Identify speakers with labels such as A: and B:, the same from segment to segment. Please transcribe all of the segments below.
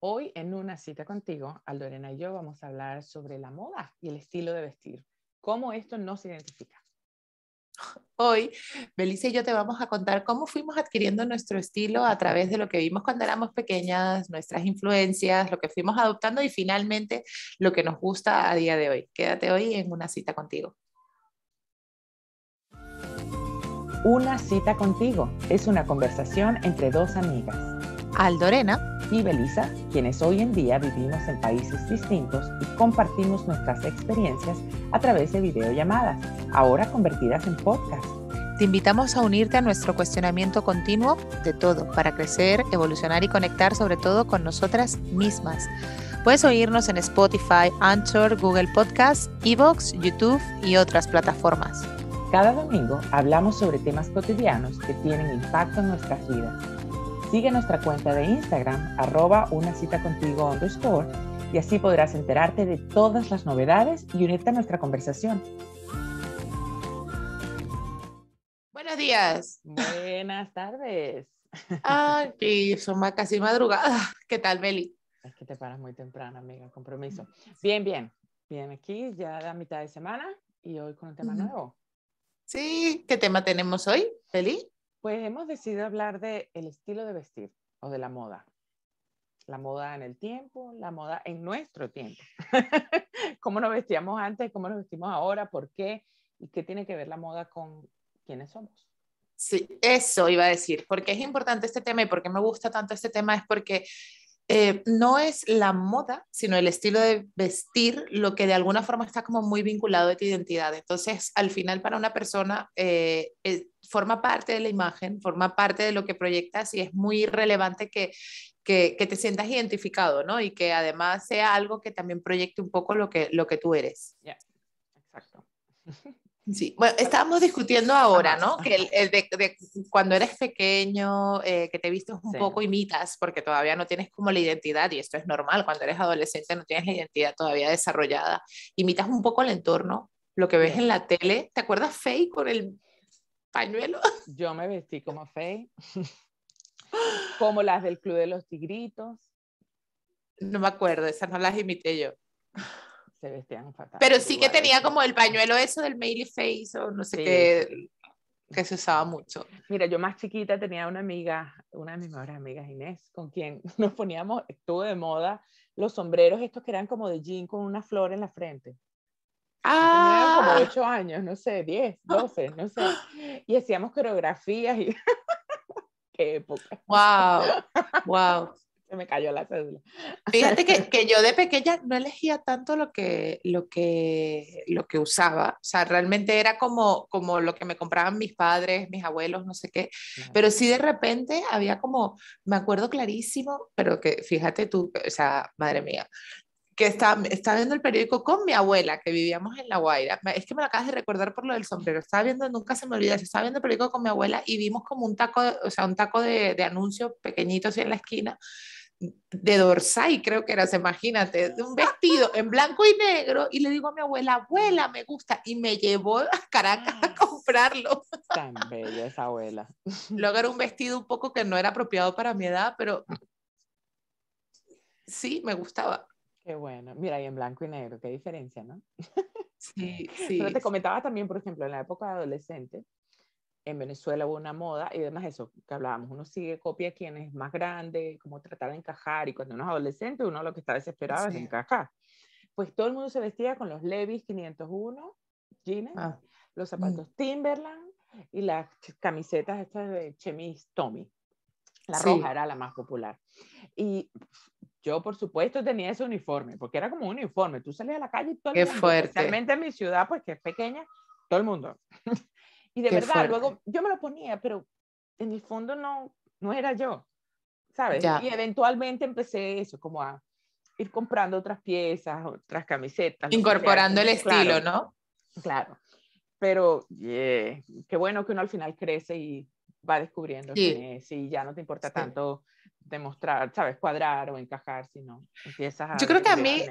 A: Hoy en una cita contigo, Aldorena y yo vamos a hablar sobre la moda y el estilo de vestir. ¿Cómo esto no se identifica?
B: Hoy, Belice y yo te vamos a contar cómo fuimos adquiriendo nuestro estilo a través de lo que vimos cuando éramos pequeñas, nuestras influencias, lo que fuimos adoptando y finalmente lo que nos gusta a día de hoy. Quédate hoy en una cita contigo.
A: Una cita contigo es una conversación entre dos amigas.
B: Aldorena
A: y Belisa, quienes hoy en día vivimos en países distintos y compartimos nuestras experiencias a través de videollamadas, ahora convertidas en podcast.
B: Te invitamos a unirte a nuestro cuestionamiento continuo de todo para crecer, evolucionar y conectar sobre todo con nosotras mismas. Puedes oírnos en Spotify, Anchor, Google Podcasts, Evox, YouTube y otras plataformas.
A: Cada domingo hablamos sobre temas cotidianos que tienen impacto en nuestras vidas Sigue nuestra cuenta de Instagram, arroba una cita contigo underscore, y así podrás enterarte de todas las novedades y unirte a nuestra conversación.
B: Buenos días.
A: Buenas tardes.
B: Ay, son casi madrugadas. ¿Qué tal, Beli?
A: Es que te paras muy temprano, amiga, compromiso. Bien, bien. Bien, aquí ya la mitad de semana y hoy con un tema nuevo.
B: Sí, ¿qué tema tenemos hoy, Beli?
A: Pues hemos decidido hablar de el estilo de vestir o de la moda. La moda en el tiempo, la moda en nuestro tiempo. ¿Cómo nos vestíamos antes? ¿Cómo nos vestimos ahora? ¿Por qué? ¿Y qué tiene que ver la moda con quiénes somos?
B: Sí, eso iba a decir. porque es importante este tema y por qué me gusta tanto este tema? Es porque eh, no es la moda, sino el estilo de vestir lo que de alguna forma está como muy vinculado a tu identidad. Entonces, al final para una persona eh, forma parte de la imagen, forma parte de lo que proyectas y es muy relevante que, que, te sientas identificado, ¿no? Y que además sea algo que también proyecte un poco lo que, lo que tú eres.
A: Ya, exacto.
B: Sí, bueno, estábamos discutiendo ahora, ¿no? Que el, de, cuando eres pequeño, eh, que te vistes un poco, imitas, porque todavía no tienes como la identidad, y esto es normal, cuando eres adolescente no tienes la identidad todavía desarrollada, imitas un poco el entorno, lo que ves en la tele. ¿Te acuerdas Faye con el pañuelo?
A: Yo me vestí como Faye, como las del Club de los Tigritos.
B: No me acuerdo, esas no las imité yo
A: se vestían fatal.
B: Pero sí que tenía como el pañuelo eso del Maily Face o no sé qué, que se usaba mucho.
A: Mira, yo más chiquita tenía una amiga, una de mis mejores amigas, Inés, con quien nos poníamos, estuvo de moda, los sombreros estos que eran como de jean con una flor en la frente. Ah. Tenía como 8 años, no sé, 10, 12, no sé. Y hacíamos coreografías y... ¡Qué época!
B: ¡Wow! ¡Wow!
A: Se me cayó la cédula.
B: Fíjate que, que, yo de pequeña no elegía tanto lo que, lo, que, lo que usaba, o sea, realmente era como, como lo que me compraban mis padres, mis abuelos, no sé qué, pero sí de repente había como, me acuerdo clarísimo, pero que fíjate tú, o sea, madre mía, que estaba, estaba viendo el periódico con mi abuela, que vivíamos en La Guaira. Es que me lo acabas de recordar por lo del sombrero. Estaba viendo, nunca se me olvida, estaba viendo el periódico con mi abuela y vimos como un taco, o sea, un taco de, de anuncios pequeñitos en la esquina de Dorsay, creo que eras, imagínate, de un vestido en blanco y negro, y le digo a mi abuela, abuela, me gusta, y me llevó a Caracas a comprarlo.
A: Tan bella esa abuela.
B: Luego era un vestido un poco que no era apropiado para mi edad, pero sí, me gustaba.
A: Qué bueno. Mira, y en blanco y negro, qué diferencia, ¿no?
B: Sí, sí.
A: Pero te comentaba también, por ejemplo, en la época de adolescente, en Venezuela hubo una moda y además eso que hablábamos, uno sigue copia a quien es más grande, cómo tratar de encajar y cuando uno es adolescente uno lo que está desesperado es encajar. Pues todo el mundo se vestía con los Levi's 501 jeans, ah, los mm. zapatos Timberland y las camisetas estas de Chemis Tommy. La roja era la más popular. Y yo, por supuesto, tenía ese uniforme, porque era como un uniforme. Tú salías a la calle y todo el
B: Qué
A: mundo,
B: fuerte.
A: especialmente en mi ciudad, pues que es pequeña, todo el mundo. Y de verdad, luego yo me lo ponía, pero en el fondo no, no era yo, ¿sabes? Y eventualmente empecé eso, como a ir comprando otras piezas, otras camisetas.
B: Incorporando el estilo, ¿no?
A: Claro. Pero qué bueno que uno al final crece y va descubriendo sí. que ya no te importa tanto demostrar, ¿sabes? Cuadrar o encajar, sino empiezas a...
B: Yo creo que a mí,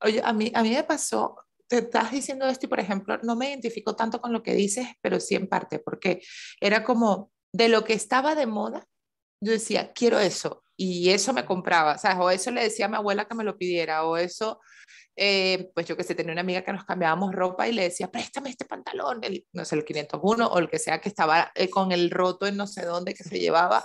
B: oye, a mí, a mí me pasó te estás diciendo esto y, por ejemplo, no me identifico tanto con lo que dices, pero sí en parte, porque era como de lo que estaba de moda, yo decía, quiero eso. y eso me compraba, ¿sabes? O eso le decía a mi abuela que me lo pidiera, o eso, eh, pues yo que sé, tenía una amiga que nos cambiábamos ropa y le decía, préstame este pantalón, el, no sé, el 501 o el que sea que estaba eh, con el roto en no sé dónde que se llevaba,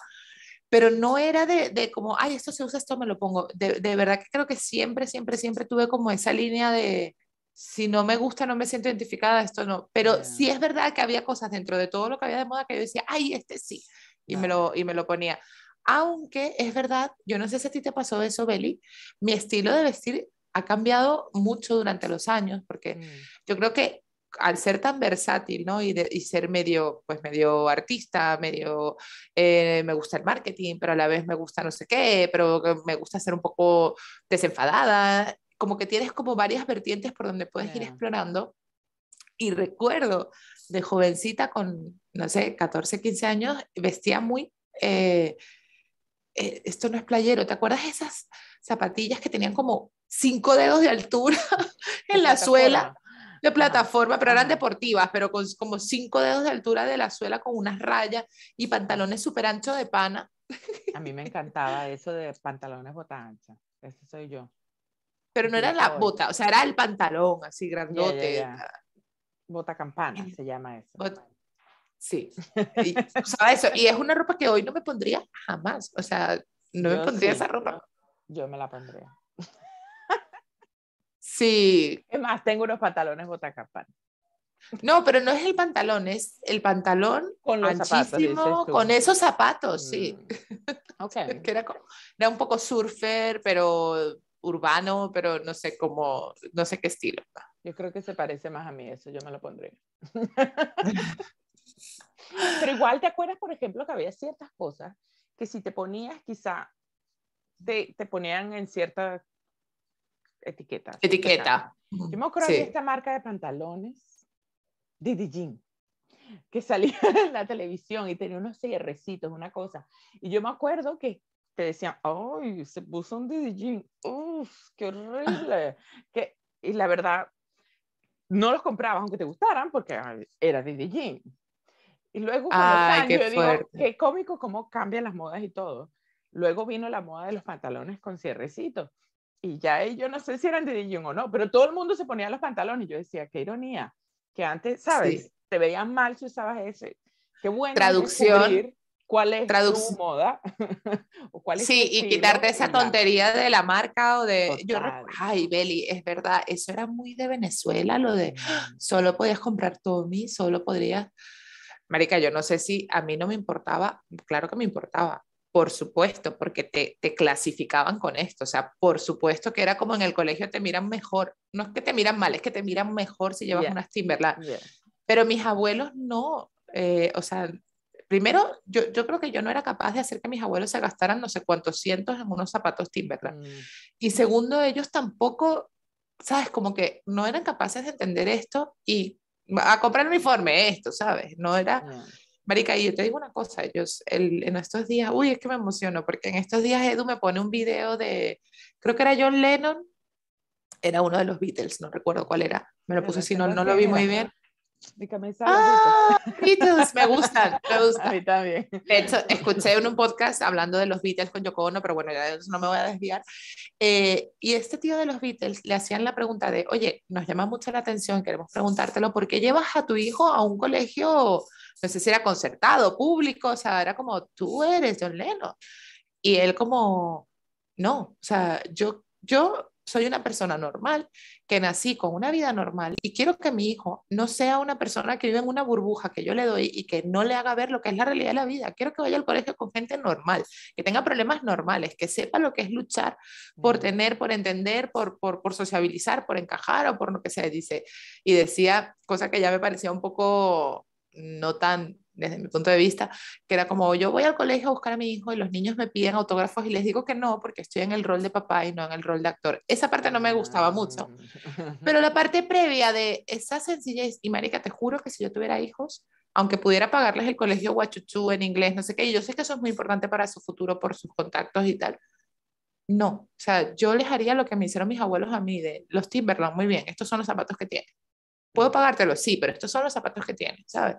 B: pero no era de, de, como, ay, esto se usa, esto me lo pongo. De, de, verdad que creo que siempre, siempre, siempre tuve como esa línea de, si no me gusta, no me siento identificada, esto no. Pero yeah. sí es verdad que había cosas dentro de todo lo que había de moda que yo decía, ay, este sí, y, yeah. me, lo, y me lo ponía. Aunque es verdad, yo no sé si a ti te pasó eso, Beli, mi estilo de vestir ha cambiado mucho durante los años, porque mm. yo creo que al ser tan versátil, ¿no? Y, de, y ser medio, pues medio artista, medio, eh, me gusta el marketing, pero a la vez me gusta no sé qué, pero me gusta ser un poco desenfadada, como que tienes como varias vertientes por donde puedes yeah. ir explorando. Y recuerdo de jovencita con, no sé, 14, 15 años, vestía muy... Eh, eh, esto no es playero, ¿te acuerdas esas zapatillas que tenían como cinco dedos de altura en la suela? De plataforma, pero eran deportivas, pero con como cinco dedos de altura de la suela con unas rayas y pantalones súper anchos de pana.
A: A mí me encantaba eso de pantalones bota ancha. Ese soy yo.
B: Pero no era la bota, o sea, era el pantalón así grandote. Yeah, yeah, yeah.
A: Bota campana se llama eso.
B: Sí, y, o sea, eso, y es una ropa que hoy no me pondría jamás, o sea, no yo me pondría sí, esa ropa.
A: Yo me la pondría.
B: Sí.
A: Es más, tengo unos pantalones botacampana.
B: No, pero no es el pantalón, es el pantalón
A: con los
B: anchísimo,
A: zapatos,
B: con esos zapatos, sí.
A: Mm. Okay.
B: que era, era un poco surfer, pero urbano, pero no sé cómo, no sé qué estilo.
A: Yo creo que se parece más a mí eso, yo me lo pondría. Pero igual te acuerdas, por ejemplo, que había ciertas cosas que si te ponías, quizá te, te ponían en ciertas etiquetas.
B: Etiqueta.
A: Yo me acuerdo sí. de esta marca de pantalones, Didi Jean, que salía en la televisión y tenía unos cierrecitos, una cosa. Y yo me acuerdo que te decían, ¡ay! Se puso un Didi Jean. ¡Uf! ¡Qué horrible! que, y la verdad, no los comprabas aunque te gustaran porque era Didi Jean. Y luego con
B: Ay,
A: los años,
B: qué
A: yo digo, qué cómico cómo cambian las modas y todo. Luego vino la moda de los pantalones con cierrecitos. Y ya yo no sé si eran de Dijon o no, pero todo el mundo se ponía los pantalones. Y yo decía, qué ironía, que antes, ¿sabes?
B: Sí.
A: Te veían mal si usabas ese. Qué bueno.
B: Traducción.
A: ¿Cuál es tu moda? o cuál es
B: sí, y quitarte esa tontería de la marca o de...
A: Total.
B: Yo, ay, Beli, es verdad, eso era muy de Venezuela, lo de
A: Mm.
B: solo podías comprar Tommy, solo podrías... Marica, yo no sé si a mí no me importaba, claro que me importaba, por supuesto, porque te, te, clasificaban con esto, o sea, por supuesto que era como en el colegio te miran mejor, no es que te miran mal, es que te miran mejor si llevas
A: Yeah.
B: unas Timberland,
A: Yeah.
B: pero mis abuelos no, eh, o sea, primero yo, yo creo que yo no era capaz de hacer que mis abuelos se gastaran no sé cuántos cientos en unos zapatos Timberland,
A: Mm.
B: y segundo, ellos tampoco, sabes, como que no eran capaces de entender esto y a comprar uniforme esto, ¿sabes? No era... Marica, y yo te digo una cosa, ellos el, en estos días, uy, es que me emociono, porque en estos días Edu me pone un video de, creo que era John Lennon, era uno de los Beatles, no recuerdo cuál era, me lo puse así, no,
A: no
B: lo vi muy bien.
A: Mi camisa.
B: ¡Ah! Beatles, me gustan, me
A: A
B: gustan.
A: mí también.
B: De hecho, escuché en un podcast hablando de los Beatles con Yoko Ono, pero bueno, ya de eso no me voy a desviar. Eh, y este tío de los Beatles le hacían la pregunta de, oye, nos llama mucho la atención, queremos preguntártelo, ¿por qué llevas a tu hijo a un colegio, no sé si era concertado, público? O sea, era como, tú eres John Lennon. Y él como, no, o sea, yo, yo soy una persona normal, que nací con una vida normal y quiero que mi hijo no sea una persona que vive en una burbuja que yo le doy y que no le haga ver lo que es la realidad de la vida. Quiero que vaya al colegio con gente normal, que tenga problemas normales, que sepa lo que es luchar por tener, por entender, por, por, por sociabilizar, por encajar o por lo que sea, dice. Y decía, cosa que ya me parecía un poco no tan desde mi punto de vista, que era como yo voy al colegio a buscar a mi hijo y los niños me piden autógrafos y les digo que no porque estoy en el rol de papá y no en el rol de actor. Esa parte no me gustaba mucho.
A: Ah.
B: Pero la parte previa de esa sencillez, y marica, te juro que si yo tuviera hijos, aunque pudiera pagarles el colegio guachuchú en inglés, no sé qué, y yo sé que eso es muy importante para su futuro por sus contactos y tal. No, o sea, yo les haría lo que me hicieron mis abuelos a mí, de los Timberland, muy bien, estos son los zapatos que tienen. Puedo pagártelos, sí, pero estos son los zapatos que tienen, ¿sabes?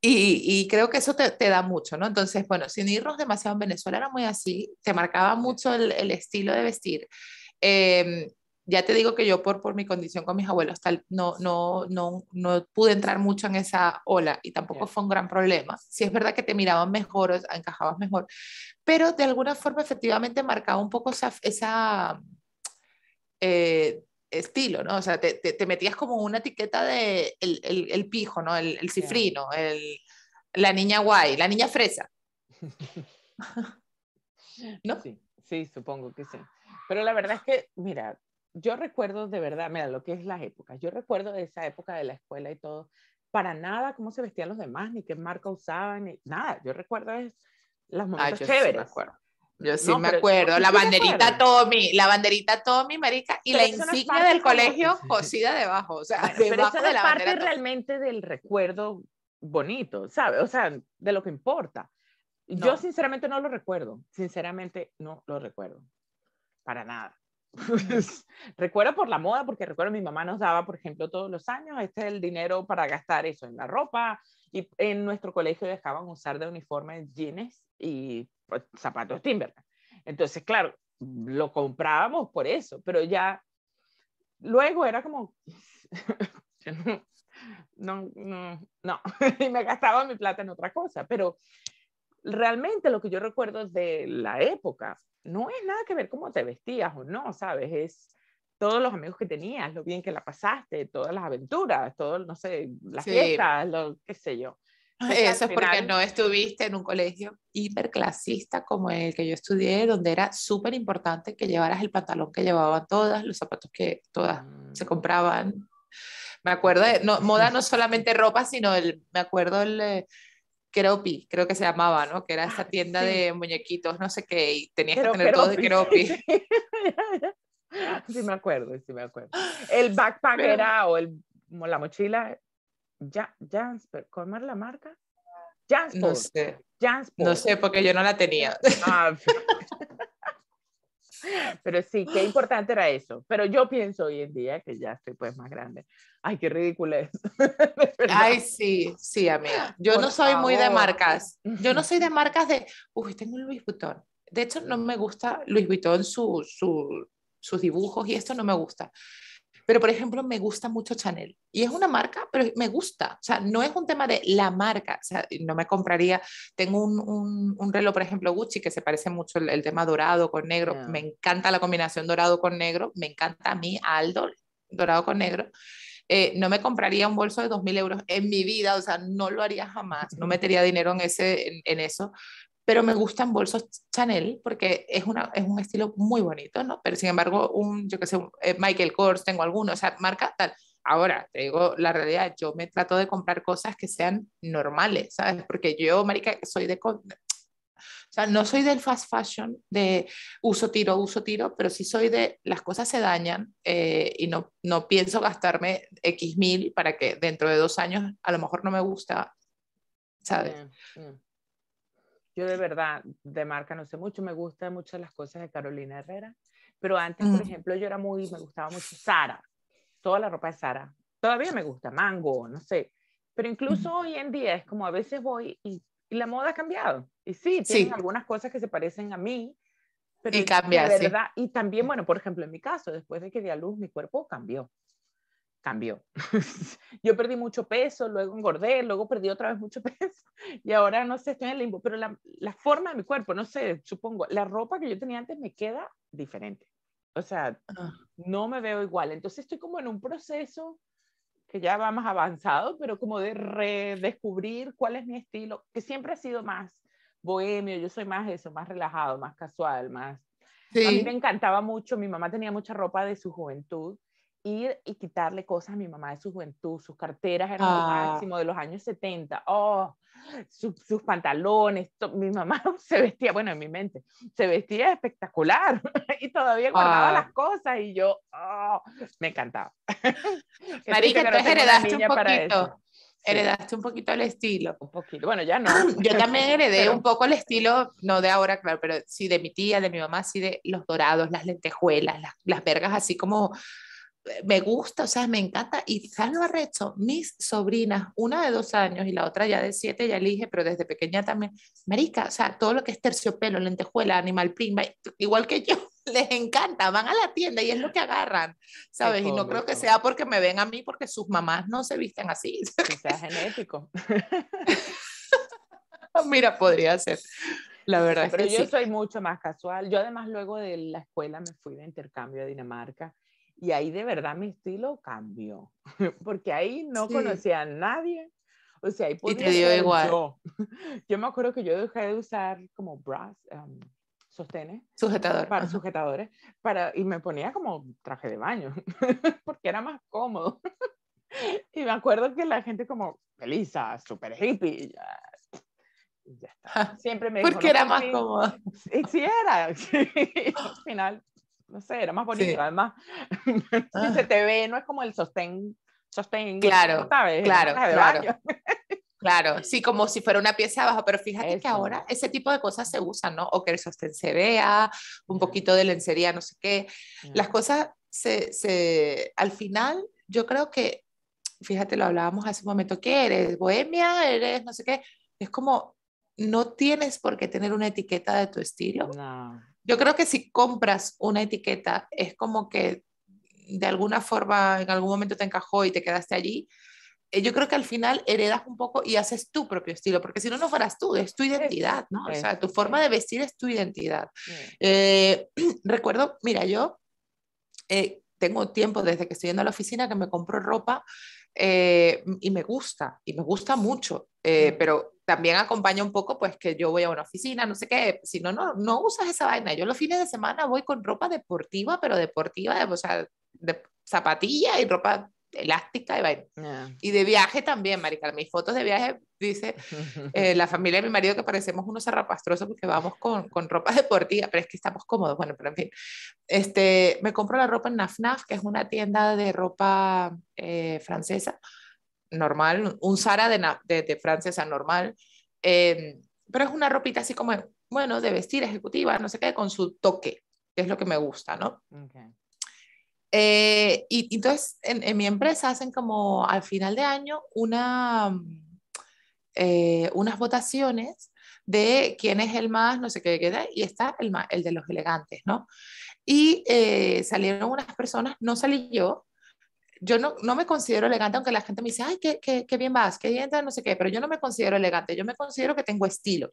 B: Y, creo que eso te, da mucho, ¿no? Entonces, bueno, sin irnos demasiado en Venezuela era muy así, te marcaba mucho el, estilo de vestir. Em, ya te digo que yo por, por mi condición con mis abuelos tal, no, no, no, no pude entrar mucho en esa ola y tampoco fue un gran problema. Sí es verdad que te miraban mejor, encajabas mejor, pero de alguna forma efectivamente marcaba un poco esa, esa eh, estilo, ¿no? O sea, te, te, metías como una etiqueta de el, el, el pijo, ¿no? El, el cifrino, el, la niña guay, la niña fresa.
A: ¿No? Sí, sí, supongo que sí. Pero la verdad es que, mira, yo recuerdo de verdad, mira, lo que es las épocas, yo recuerdo de esa época de la escuela y todo, para nada cómo se vestían los demás, ni qué marca usaban, ni nada, yo recuerdo es las momentos chéveres.
B: Yo sí me acuerdo, la banderita Tommy, la banderita Tommy, marica, y la insignia del colegio cosida debajo, o sea,
A: pero eso es parte realmente del recuerdo bonito, ¿sabes? O sea, de lo que importa. Yo sinceramente no lo recuerdo, sinceramente no lo recuerdo, para nada. recuerdo por la moda, porque recuerdo mi mamá nos daba, por ejemplo, todos los años, este es el dinero para gastar eso en la ropa, y en nuestro colegio dejaban usar de uniforme jeans y pues, zapatos Timberland. Entonces, claro, lo comprábamos por eso, pero ya luego era como, no, no, no, y me gastaba mi plata en otra cosa, pero realmente lo que yo recuerdo de la época no es nada que ver cómo te vestías o no, ¿sabes? Es todos los amigos que tenías, lo bien que la pasaste, todas las aventuras, todo, no sé, las fiestas, lo qué sé yo.
B: Eso es porque no estuviste en un colegio hiperclasista como el que yo estudié, donde era súper importante que llevaras el pantalón que llevaban todas, los zapatos que todas se mm. compraban. Me acuerdo de, no, moda no solamente ropa, sino el, me acuerdo el, eh, Keropi, creo que se llamaba, ¿no? Que era esta ah, tienda de muñequitos, no sé qué, y tenías que tener todo de Keropi.
A: Sí, me acuerdo, sí me acuerdo. El backpack era, o el, la mochila, ya, Jansport, ¿cómo era la marca?
B: Jansport. No sé. No sé, porque yo no la tenía. Ah,
A: pero sí, qué importante era eso. Pero yo pienso hoy en día que ya estoy pues más grande. Ay, qué ridículo es.
B: Ay, sí, sí, amiga. Yo no soy muy de marcas. Yo no soy de marcas de, uy, tengo un Louis Vuitton. De hecho, no me gusta Louis Vuitton, su, su, sus dibujos y esto no me gusta. Pero, por ejemplo, me gusta mucho Chanel. Y es una marca, pero me gusta. O sea, no es un tema de la marca. O sea, no me compraría. Tengo un, un, reloj, por ejemplo, Gucci, que se parece mucho el, tema dorado con negro. Me encanta la combinación dorado con negro. Me encanta a mí, Aldo, dorado con negro. Eh, no me compraría un bolso de 2.000 euros en mi vida, o sea, no lo haría jamás, no metería dinero en, ese, en eso, pero me gustan bolsos Chanel porque es, una, es un estilo muy bonito, ¿no? Pero sin embargo, un, yo que sé, eh, Michael Kors, tengo algunos, o sea, marca tal. Ahora, te digo la realidad, yo me trato de comprar cosas que sean normales, ¿sabes? Porque yo, marica, soy de... O sea, no soy del fast fashion, de uso tiro, uso tiro, pero sí soy de las cosas se dañan eh, y no, no pienso gastarme X mil para que dentro de dos años a lo mejor no me gusta, ¿sabes?
A: Yo de verdad de marca no sé mucho, me gustan mucho las cosas de Carolina Herrera, pero antes, por ejemplo, yo era muy, me gustaba mucho Sara, toda la ropa de Sara. Todavía me gusta, Mango, no sé, pero incluso hoy en día es como a veces voy y, y la moda ha cambiado. Y sí, tienen algunas cosas que se parecen a mí, pero
B: y cambia,
A: de verdad, y también, bueno, por ejemplo, en mi caso, después de que di a luz, mi cuerpo cambió cambió. yo perdí mucho peso, luego engordé, luego perdí otra vez mucho peso y ahora no sé, estoy en el limbo, pero la, la, forma de mi cuerpo, no sé, supongo, la ropa que yo tenía antes me queda diferente. O sea, ah. no me veo igual. Entonces estoy como en un proceso que ya va más avanzado, pero como de redescubrir cuál es mi estilo, que siempre ha sido más bohemio, yo soy más eso, más relajado, más casual, más... A mí me encantaba mucho, mi mamá tenía mucha ropa de su juventud ir y quitarle cosas a mi mamá de su juventud, sus carteras eran lo ah. máximo de los años 70, oh, sus pantalones, mi mamá se vestía, bueno, en mi mente, se vestía espectacular y todavía guardaba las cosas y yo, oh, me encantaba.
B: Marica, entonces heredaste un poquito. Heredaste un poquito el estilo.
A: Un poquito, bueno, ya no.
B: Yo también heredé un poco el estilo, no de ahora, claro, pero sí de mi tía, de mi mamá, sí de los dorados, las lentejuelas, las, las vergas así como me gusta, o sea, me encanta. Y ¿sabes lo arrecho? Mis sobrinas, una de dos años y la otra ya de siete, ya elige, pero desde pequeña también. Marica, o sea, todo lo que es terciopelo, lentejuela, animal prima, igual que yo, les encanta, van a la tienda y es lo que agarran, ¿sabes? Y no creo que sea porque me ven a mí, porque sus mamás no se visten así.
A: Que sea genético.
B: Mira, podría ser. La verdad
A: Pero
B: es que
A: yo
B: sí.
A: soy mucho más casual. Yo además luego de la escuela me fui de intercambio a Dinamarca y ahí de verdad mi estilo cambió, porque ahí no
B: Sí.
A: conocía a nadie. O sea, ahí
B: te
A: podía
B: dio
A: ser
B: igual.
A: yo. Yo me acuerdo que yo dejé de usar como bras, um, sostenes
B: Sujetador.
A: para sujetadores para, y me ponía como traje de baño, porque era más cómodo. Y me acuerdo que la gente como, Elisa, super hippie. Y ya, y ya está. Siempre me dijo,
B: Porque
A: "No
B: era más
A: hippie".
B: cómodo.
A: Sí era. sí. Al final, no sé, era más bonito.
B: Sí.
A: Además, si
B: Ah.
A: se te ve, no es como el sostén, sostén,
B: Claro,
A: ¿sabes?
B: claro, claro. Claro, sí, como si fuera una pieza abajo, pero fíjate que
A: Eso.
B: ahora ese tipo de cosas se usan, ¿no? O que el sostén se vea, un poquito de lencería, no sé qué. Las cosas se, se, al final, yo creo que, fíjate, lo hablábamos hace un momento, ¿qué eres? ¿Bohemia? ¿Eres no sé qué? Es como, no tienes por qué tener una etiqueta de tu estilo.
A: No.
B: Yo creo que si compras una etiqueta, es como que de alguna forma en algún momento te encajó y te quedaste allí. Eh, Yo creo que al final heredas un poco y haces tu propio estilo, porque si no, no fueras tú, es tu identidad, ¿no? O sea, tu forma de vestir es tu identidad. Eh, recuerdo, mira, yo eh, tengo tiempo desde que estoy yendo a la oficina que me compro ropa eh, y me gusta, y me gusta mucho, eh, pero también acompaña un poco pues que yo voy a una oficina, no sé qué, si no, no, no usas esa vaina. Yo los fines de semana voy con ropa deportiva, pero deportiva, de, o sea, de zapatilla y ropa elástica y vaina.
A: Ya.
B: Y de viaje también, marica, mis fotos de viaje dice eh, la familia de mi marido que parecemos unos zarrapastrosos porque vamos con, con ropa deportiva, pero es que estamos cómodos, bueno, pero en fin. Este, me compro la ropa en Naf que es una tienda de ropa eh, francesa, normal, un Zara de, de, de francesa normal, eh, pero es una ropita así como, bueno, de vestir ejecutiva, no sé qué, con su toque, que es lo que me gusta, ¿no?
A: Okay.
B: Eh, y, y entonces en, en mi empresa hacen como al final de año una, eh, unas votaciones de quién es el más, no sé qué queda, y está el, ma- el de los elegantes, ¿no? Y eh, salieron unas personas, no salí yo, yo no, no me considero elegante, aunque la gente me dice, ay, qué, qué, qué bien vas, qué bien, no sé qué, pero yo no me considero elegante, yo me considero que tengo estilo.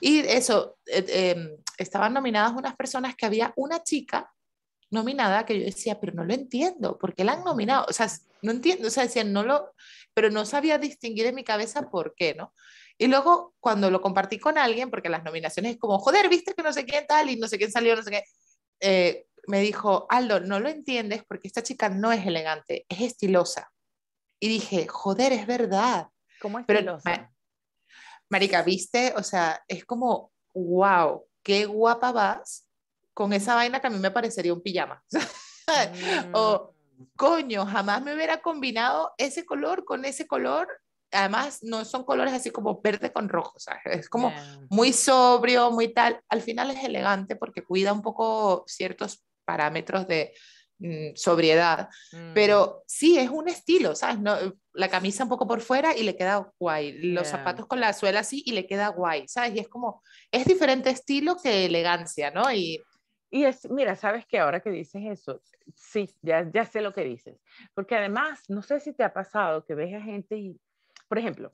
B: Y eso, eh, eh, estaban nominadas unas personas que había una chica nominada que yo decía, pero no lo entiendo, ¿por qué la han nominado? O sea, no entiendo, o sea, decían, no lo, pero no sabía distinguir en mi cabeza por qué, ¿no? Y luego cuando lo compartí con alguien, porque las nominaciones es como, joder, viste que no sé quién tal y no sé quién salió, no sé qué, eh, me dijo, Aldo, no lo entiendes porque esta chica no es elegante, es estilosa. Y dije, joder, es verdad.
A: ¿Cómo es
B: Pero,
A: estilosa?
B: ma- Marica, ¿viste? O sea, es como, wow, qué guapa vas con esa vaina que a mí me parecería un pijama. o,
A: Mm.
B: coño, jamás me hubiera combinado ese color con ese color. Además, no son colores así como verde con rojo, ¿sabes? Es como muy sobrio, muy tal. Al final es elegante porque cuida un poco ciertos parámetros de mm, sobriedad.
A: Mm.
B: Pero sí, es un estilo, ¿sabes? No, la camisa un poco por fuera y le queda guay. Los
A: Yeah.
B: zapatos con la suela así y le queda guay, ¿sabes? Y es como, es diferente estilo que elegancia, ¿no? Y
A: Y es, mira, sabes que ahora que dices eso, sí, ya, ya sé lo que dices. Porque además, no sé si te ha pasado que ves a gente y, por ejemplo,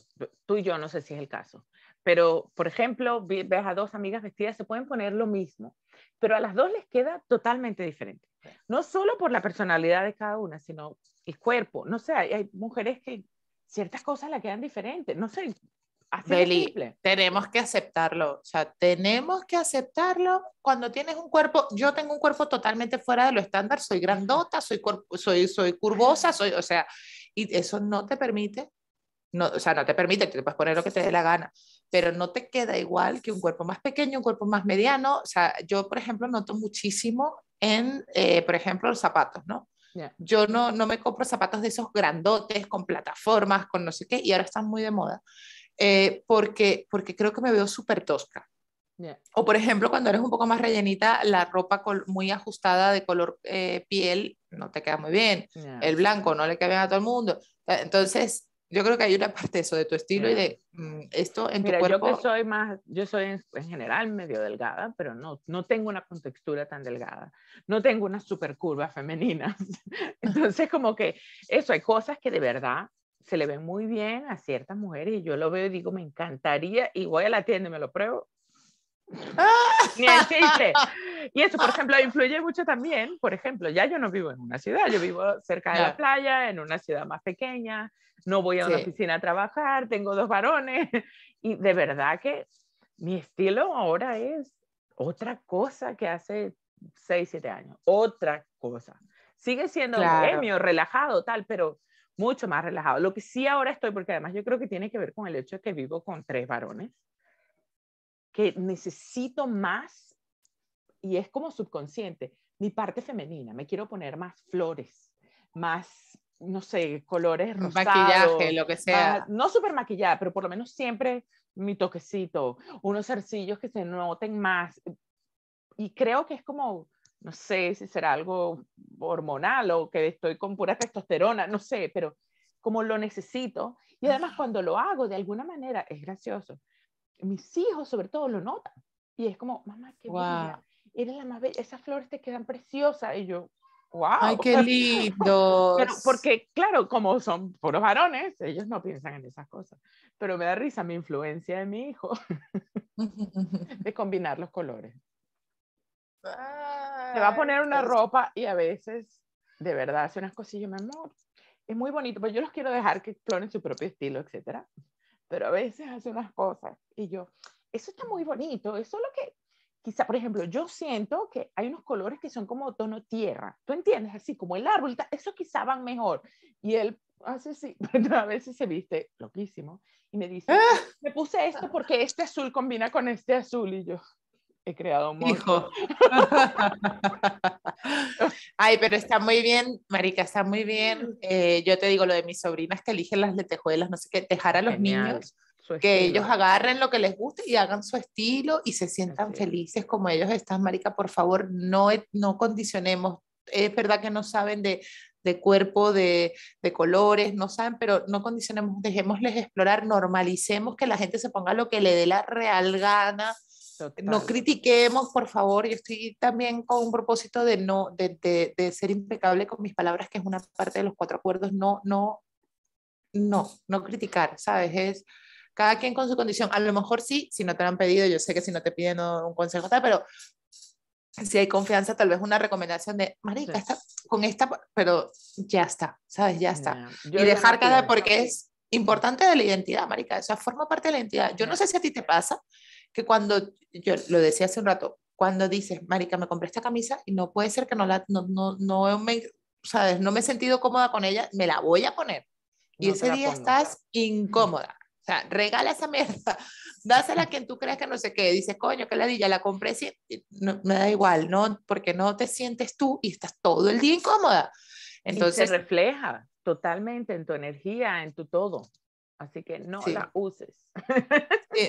A: tú y yo, no sé si es el caso, pero, por ejemplo, ves a dos amigas vestidas, se pueden poner lo mismo, pero a las dos les queda totalmente diferente. No solo por la personalidad de cada una, sino el cuerpo. No sé, hay, hay mujeres que ciertas cosas le quedan diferentes. No sé, así
B: Beli,
A: simple.
B: tenemos que aceptarlo. O sea, tenemos que aceptarlo cuando tienes un cuerpo. Yo tengo un cuerpo totalmente fuera de lo estándar. Soy grandota, soy, cuerpo- soy, soy curvosa, soy, o sea, y eso no te permite. No, o sea, no te permite, te puedes poner lo que te dé la gana, pero no te queda igual que un cuerpo más pequeño, un cuerpo más mediano. O sea, yo, por ejemplo, noto muchísimo en, eh, por ejemplo, los zapatos, ¿no?
A: Ya.
B: Yo no, no me compro zapatos de esos grandotes, con plataformas, con no sé qué, y ahora están muy de moda, eh, porque, porque creo que me veo súper tosca.
A: Ya.
B: O por ejemplo, cuando eres un poco más rellenita, la ropa muy ajustada de color eh, piel no te queda muy bien. El blanco no le queda bien a todo el mundo. Entonces, yo creo que hay una parte de eso, de tu estilo y de mm, esto en
A: Mira,
B: tu cuerpo.
A: Yo que soy más, yo soy en, general medio delgada, pero no, no tengo una contextura tan delgada. No tengo una super curva femenina. Entonces, como que eso, hay cosas que de verdad se le ven muy bien a ciertas mujeres y yo lo veo y digo, me encantaría y voy a la tienda y me lo pruebo. Ni existe. Y eso, por ejemplo, influye mucho también. Por ejemplo, ya yo no vivo en una ciudad, yo vivo cerca de la playa, en una ciudad más pequeña no voy a una oficina a trabajar, tengo dos varones y de verdad que mi estilo ahora es otra cosa que hace 6, 7 años, otra cosa. Sigue siendo claro. relajado, tal, pero mucho más relajado. Lo que sí ahora estoy, porque además yo creo que tiene que ver con el hecho de que vivo con tres varones, que necesito más, y es como subconsciente, mi parte femenina, me quiero poner más flores, más no sé, colores rosados.
B: Maquillaje, lo que sea.
A: no súper maquillada, pero por lo menos siempre mi toquecito, unos arcillos que se noten más. Y creo que es como, no sé si será algo hormonal o que estoy con pura testosterona, no sé, pero como lo necesito. Y además cuando lo hago de alguna manera es gracioso. Mis hijos sobre todo lo notan. Y es como, mamá, qué wow. eres la más bella, esas flores te quedan preciosas. Y yo, wow.
B: Ay, qué lindo.
A: porque, claro, como son puros varones, ellos no piensan en esas cosas. Pero me da risa mi influencia de mi hijo de combinar los colores. Se va a poner una ropa y a veces, de verdad, hace unas cosillas, mi amor. Es muy bonito, pero yo los quiero dejar que exploren su propio estilo, etcétera. Pero a veces hace unas cosas y yo, eso está muy bonito, eso es lo que quizá, por ejemplo, yo siento que hay unos colores que son como tono tierra, ¿tú entiendes? Así como el árbol, eso quizá van mejor. Y él hace así, a veces se viste loquísimo y me dice, ¡Ah! me puse esto porque este azul combina con este azul y yo he creado un
B: Hijo. Ay, pero está muy bien, Marica, está muy bien. Eh, yo te digo lo de mis sobrinas que eligen las letejuelas, no sé qué, dejar a los niños que ellos agarren lo que les guste y hagan su estilo y se sientan felices como ellos están, Marica, por favor, no, no condicionemos. Es verdad que no saben de, de cuerpo, de, de, colores, no saben, pero no condicionemos, dejémosles explorar, normalicemos que la gente se ponga lo que le dé la real gana. No critiquemos, por favor. Yo estoy también con un propósito de no, de, de, de, ser impecable con mis palabras, que es una parte de los cuatro acuerdos. No, no, no, no criticar, ¿sabes? Es cada quien con su condición. A lo mejor sí, si no te lo han pedido, yo sé que si no te piden un consejo, tal, pero si hay confianza, tal vez una recomendación de, marica, está, con esta, pero ya está, ¿sabes? Ya está. y dejar cada, porque es importante de la identidad, marica, eso forma parte de la identidad. Yo no sé si a ti te pasa que cuando, yo lo decía hace un rato, cuando dices, marica, me compré esta camisa y no puede ser que no la, no, no, no me, ¿sabes? No me he sentido cómoda con ella, me la voy a poner. Y ese día estás incómoda. O sea, regala esa mierda, dásela a quien tú creas que no sé qué. Dices, coño, que ladilla, la compré, sí, no, me da igual, ¿no? Porque no te sientes tú y estás todo el día incómoda. Entonces.
A: se refleja totalmente en tu energía, en tu todo. Así que no la uses.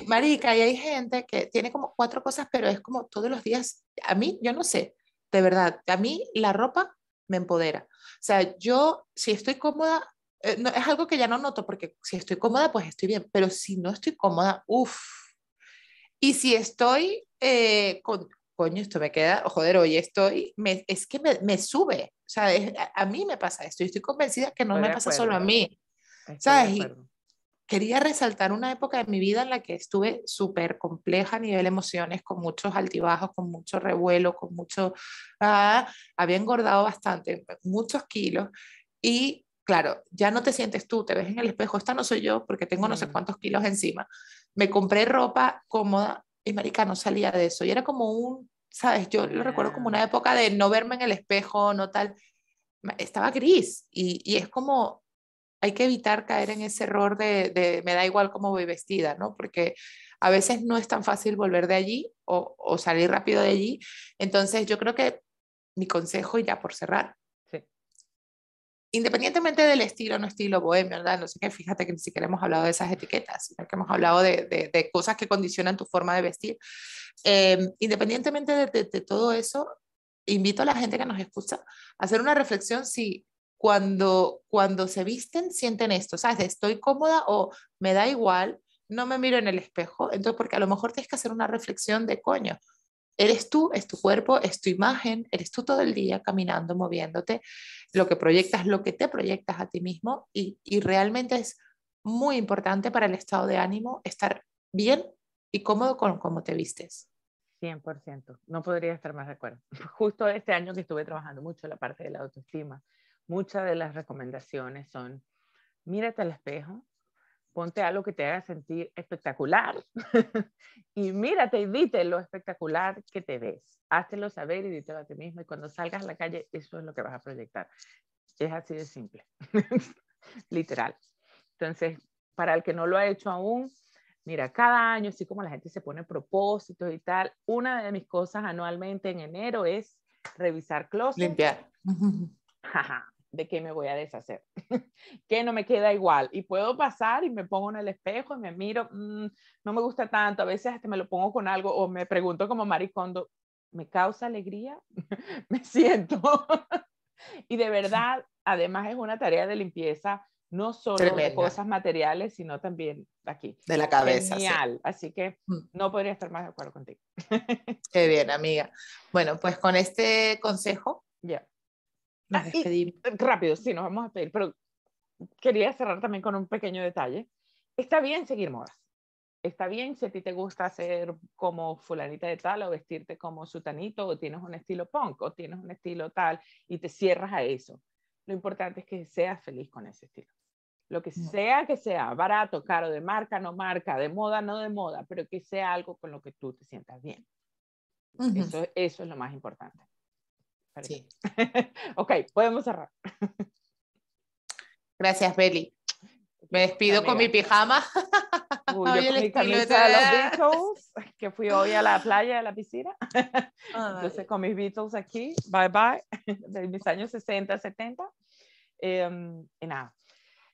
B: marica, y hay gente que tiene como cuatro cosas, pero es como todos los días. A mí, yo no sé, de verdad, a mí la ropa me empodera. O sea, yo, si estoy cómoda, eh, es algo que ya no noto porque si estoy cómoda, pues estoy bien, pero si no estoy cómoda, uff. Y si estoy eh, con, coño, esto me queda, joder, hoy estoy, me, es que me, me sube, o sea, a, mí me pasa esto y estoy convencida que no me pasa solo a mí, ¿sabes? Quería resaltar una época de mi vida en la que estuve súper compleja a nivel emociones, con muchos altibajos, con mucho revuelo, con mucho, ah, había engordado bastante, muchos kilos, y claro, ya no te sientes tú, te ves en el espejo, esta no soy yo porque tengo no sé cuántos kilos encima. Me compré ropa cómoda y marica no salía de eso. Y era como un, ¿sabes? Yo lo recuerdo como una época de no verme en el espejo, no tal. Estaba gris y, y es como, hay que evitar caer en ese error de, de, me da igual cómo voy vestida, ¿no? Porque a veces no es tan fácil volver de allí o, o salir rápido de allí. Entonces yo creo que mi consejo, ya por cerrar, independientemente del estilo, no estilo bohemio, ¿verdad? No sé qué, fíjate que ni siquiera hemos hablado de esas etiquetas, sino que hemos hablado de, de, cosas que condicionan tu forma de vestir. Eh, independientemente de, de, todo eso, invito a la gente que nos escucha a hacer una reflexión si cuando, cuando se visten sienten esto, ¿sabes? Estoy cómoda o me da igual, no me miro en el espejo, entonces porque a lo mejor tienes que hacer una reflexión de coño. Eres tú, es tu cuerpo, es tu imagen, eres tú todo el día caminando, moviéndote, lo que proyectas, lo que te proyectas a ti mismo y, y realmente es muy importante para el estado de ánimo estar bien y cómodo con cómo te vistes.
A: 100%, no podría estar más de acuerdo. Justo este año que estuve trabajando mucho la parte de la autoestima, muchas de las recomendaciones son, mírate al espejo, ponte algo que te haga sentir espectacular y mírate y dite lo espectacular que te ves. Háztelo saber y dítelo a ti mismo y cuando salgas a la calle eso es lo que vas a proyectar. Es así de simple, literal. Entonces, para el que no lo ha hecho aún, mira, cada año, así como la gente se pone propósitos y tal, una de mis cosas anualmente en enero es revisar closet.
B: Limpiar.
A: ¿De qué me voy a deshacer? que no me queda igual. Y puedo pasar y me pongo en el espejo y me miro, mm, no me gusta tanto, a veces hasta me lo pongo con algo o me pregunto como maricondo, ¿me causa alegría? me siento. y de verdad, además es una tarea de limpieza no solo de cosas materiales, sino también aquí.
B: De la cabeza.
A: Genial. Así que mm. no podría estar más de acuerdo contigo.
B: Qué bien, amiga. Bueno, pues con este consejo.
A: Ya. Nos ah, despedimos. rápido, sí, nos vamos a pedir, pero quería cerrar también con un pequeño detalle. Está bien seguir modas. Está bien si a ti te gusta ser como fulanita de tal o vestirte como sutanito o tienes un estilo punk o tienes un estilo tal y te cierras a eso. Lo importante es que seas feliz con ese estilo lo que sea que sea, barato, caro, de marca, no marca, de moda, no de moda, pero que sea algo con lo que tú te sientas bien. eso, eso es lo más importante.
B: Sí.
A: ok, podemos cerrar.
B: Gracias, Beli. Me despido con mi pijama.
A: Uy, yo con mi camisa de los Beatles, que fui hoy a la playa, a la piscina. Entonces, con mis Beatles aquí, bye bye, de mis años 60, 70. Em, y nada,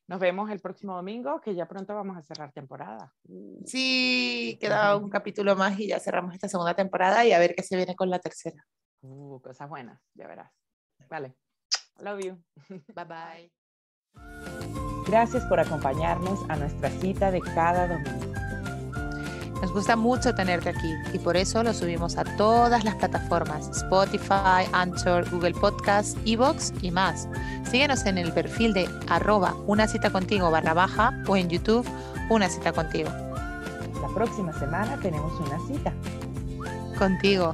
A: nos vemos el próximo domingo, que ya pronto vamos a cerrar temporada.
B: Uh. Sí, queda un capítulo más y ya cerramos esta segunda temporada y a ver qué se viene con la tercera.
A: Uh, cosas buenas, ya verás. Vale. Love you.
B: Bye bye.
A: Gracias por acompañarnos a nuestra cita de cada domingo.
B: Nos gusta mucho tenerte aquí y por eso lo subimos a todas las plataformas, Spotify, Anchor, Google Podcast, Evox y más. Síguenos en el perfil de arroba una cita contigo barra baja o en YouTube una cita contigo.
A: La próxima semana tenemos una cita.
B: Contigo.